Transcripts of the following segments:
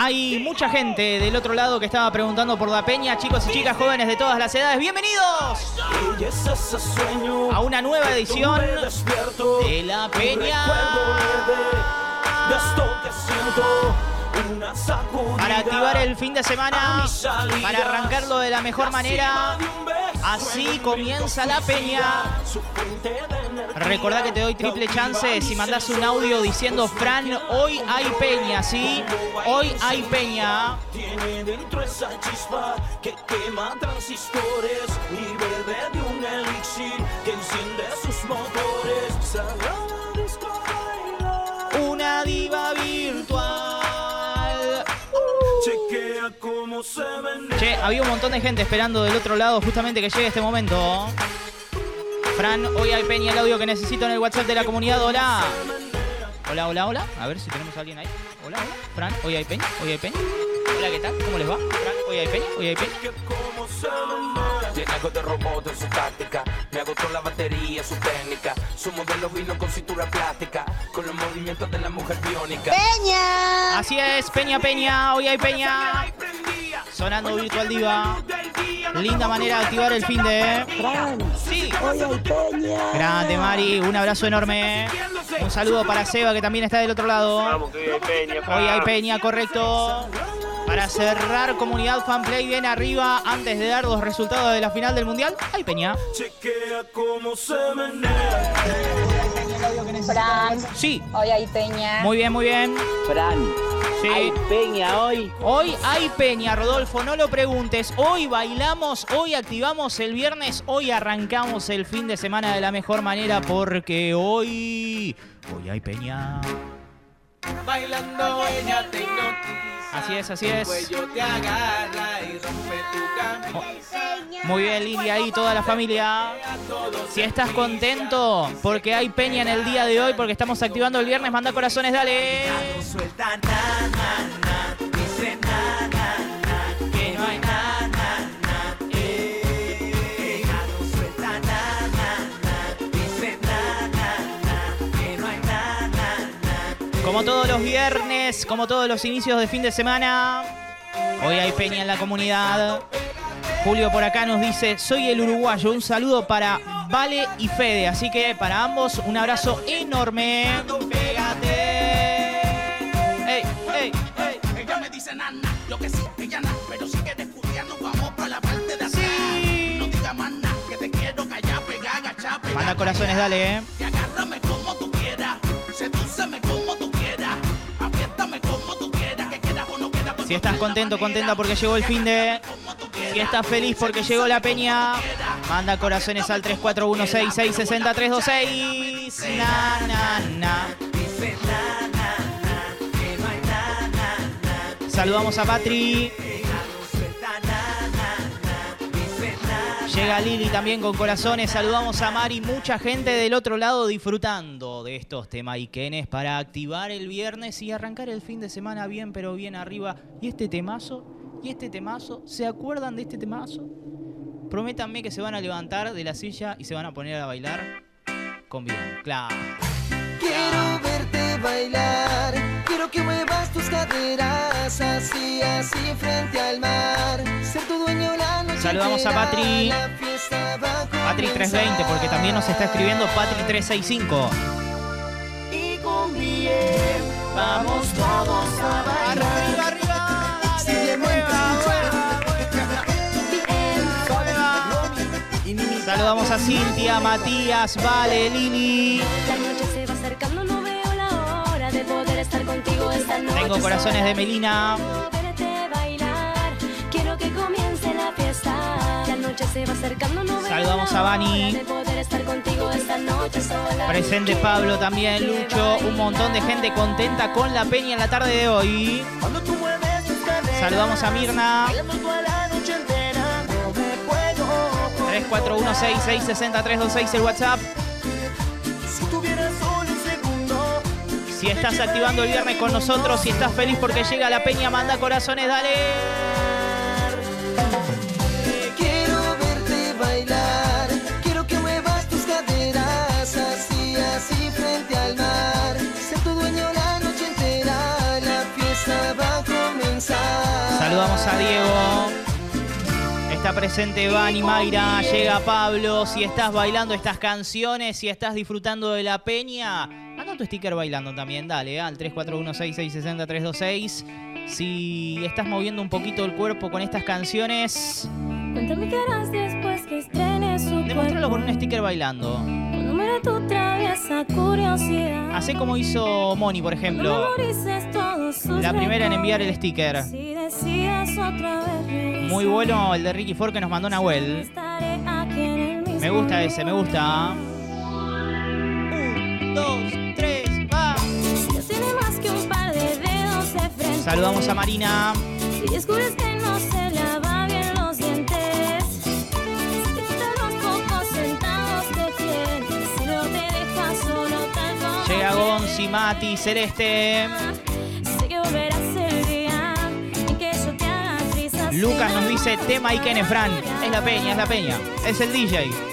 Hay mucha gente del otro lado que estaba preguntando por la peña, chicos y chicas jóvenes de todas las edades. Bienvenidos a una nueva edición de la peña. Para activar el fin de semana, para arrancarlo de la mejor manera, así comienza la peña. Recordá que te doy triple chance si mandas un audio diciendo Fran, hoy hay peña, ¿sí? Hoy hay peña. Tiene dentro esa chispa que quema transistores y bebe de un elixir que enciende había un montón de gente esperando del otro lado justamente que llegue este momento. Fran, hoy hay peña el audio que necesito en el WhatsApp de la comunidad. Hola. Hola, hola, hola. A ver si tenemos a alguien ahí. Hola, hola. Fran, hoy hay peña, hoy hay peña. Hola, ¿qué tal? ¿Cómo les va? Fran, hoy hay peña, hoy hay peña. Tiene algo de robot en su táctica. Me agotó la batería, su técnica. Su modelo vino con cintura plástica. Con los movimientos de la mujer biónica. Así es, Peña Peña, hoy hay Peña. Sonando Virtual Diva. Linda manera de activar el fin de. Sí. Grande, Mari. Un abrazo enorme. Un saludo para Seba, que también está del otro lado. Hoy hay Peña, correcto. Para cerrar comunidad fanplay bien arriba antes de dar los resultados de la final del mundial, hay Peña. Chequea cómo se vende. Fran, Sí. hoy hay peña. Muy bien, muy bien. Fran, Sí. hay peña hoy. Hoy hay peña, Rodolfo, no lo preguntes. Hoy bailamos, hoy activamos el viernes, hoy arrancamos el fin de semana de la mejor manera porque hoy, hoy hay peña. Bailando hipnotiza. Así es, así es. Camisa. Muy bien, Lidia, ahí toda la familia. Si estás contento porque hay peña en el día de hoy, porque estamos activando el viernes, manda corazones, dale. Como todos los viernes, como todos los inicios de fin de semana, hoy hay peña en la comunidad. Julio por acá nos dice, soy el uruguayo, un saludo para Vale y Fede, así que para ambos un abrazo enorme. Ey, ey, ey. Ella me dice nana, lo que sí, ella na, pero sigue descubriendo, vamos para la parte de atrás. Sí. No digas más nada, que te quiero callar, pegar, agachar, pegar. Manda corazones, dale, eh. Si estás contento, contenta porque llegó el fin de... Si estás feliz porque llegó la peña, manda corazones al 3416660326. Na, na, na. Saludamos a Patri. Llega Lili también con corazones. Saludamos a Mari. Mucha gente del otro lado disfrutando de estos temaiquenes para activar el viernes y arrancar el fin de semana bien, pero bien arriba. ¿Y este temazo? ¿Y este temazo? ¿Se acuerdan de este temazo? Prométanme que se van a levantar de la silla y se van a poner a bailar con bien. Claro. Caderas así, así frente al mar. Ser tu dueño la noche Saludamos a Patri. la fiesta va a Patri 320, porque también nos está escribiendo Patri 365. Y con bien, vamos todos a bailar. arriba! Si bien Saludamos a Cintia, Matías, Vale, Lili. Estar contigo esta noche. Tengo corazones de Melina. Quiero que comience la fiesta. La noche se va acercando, no Saludamos a sola. Presente Pablo también, Lucho. Un montón de gente contenta con la peña en la tarde de hoy. Cuando tú mueves tus caderas, Saludamos a Mirna. bailamos toda la noche entera, no me puedo. 3416660326 el WhatsApp. Si tuvieras Si estás activando el viernes con nosotros, si estás feliz porque llega la peña, manda corazones, dale. quiero verte bailar, quiero que muevas tus caderas así, así frente al mar. Tu dueño la noche entera, la fiesta va a comenzar. Saludamos a Diego. Está presente Van y Mayra, llega Pablo. Si estás bailando estas canciones, si estás disfrutando de la peña, tu sticker bailando también, dale, al 3416660326. Si estás moviendo un poquito el cuerpo con estas canciones, Cuéntame qué harás después que estrenes su demuéstralo con un sticker bailando. Tu traviesa curiosidad. Hacé como hizo Moni, por ejemplo. La primera en enviar el sticker. Si Muy bueno el de Ricky Ford que nos mandó Nahuel. Me gusta ese, me gusta. Saludamos a Marina. Si descubres que no se lava bien los dientes. Si te quitan los pocos centavos que tienes. Si no te dejas solo tal como Llega. Gonzi, Mati, Celeste. Sé que volverás el día en que yo te haga feliz así Lucas nos dice tema y Ken Fran. Es la peña, es la peña. Es el DJ.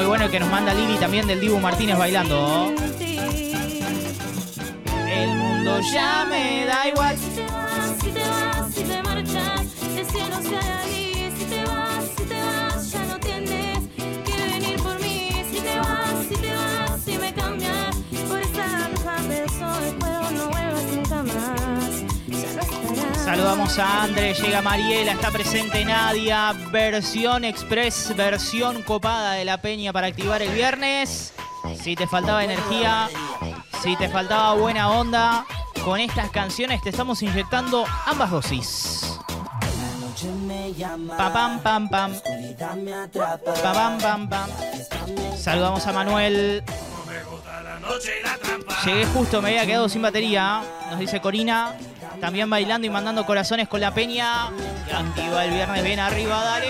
Muy bueno el que nos manda Lili también del Dibu Martínez bailando. El mundo ya me da igual. Saludamos a André, llega Mariela, está presente Nadia, versión express, versión copada de la peña para activar el viernes. Si te faltaba energía, si te faltaba buena onda, con estas canciones te estamos inyectando ambas dosis. Pa pam pam pam. Pa pam pam pam. Saludamos a Manuel. Llegué justo, me había quedado sin batería. Nos dice Corina. También bailando y mandando corazones con la peña. Que activa el viernes bien arriba, dale.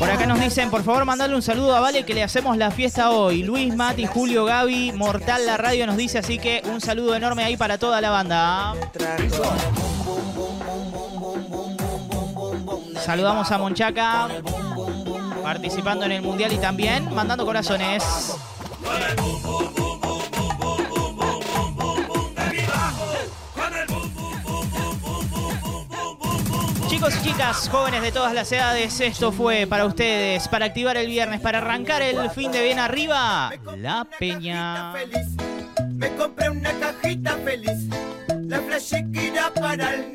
Por acá nos dicen, por favor, mandale un saludo a Vale que le hacemos la fiesta hoy. Luis, Mati, Julio, Gaby, Mortal La Radio nos dice, así que un saludo enorme ahí para toda la banda. Saludamos a Monchaca, participando en el Mundial y también mandando corazones. Chicos y chicas, jóvenes de todas las edades, esto fue para ustedes, para activar el viernes, para arrancar el fin de bien arriba, la peña. feliz. Me compré una cajita feliz. La para el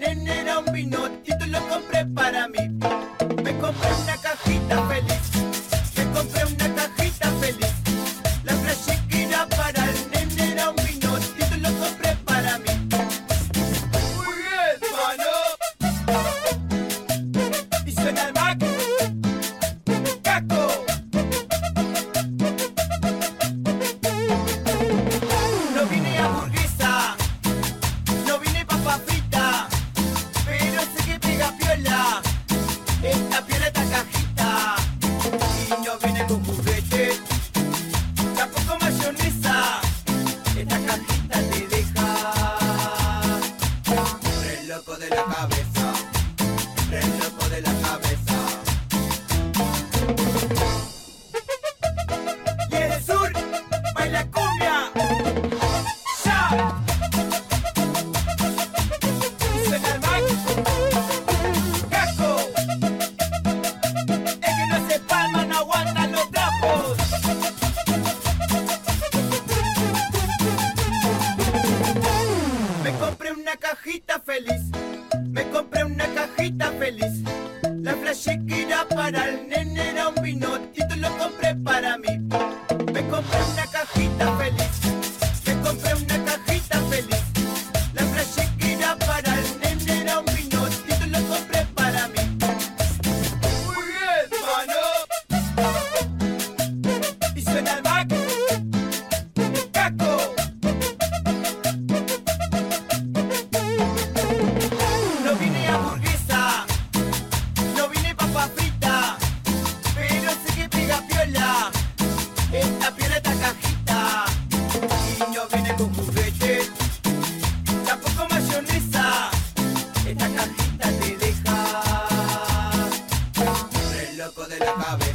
de la cabeza.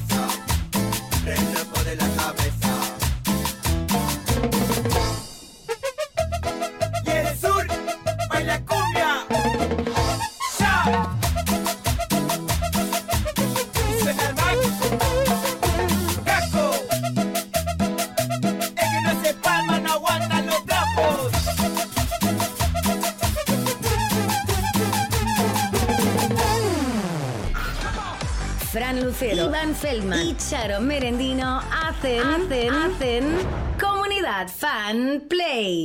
Lucero, Iván Feldman y Charo Merendino hacen, hacen, hacen Comunidad Fan Play.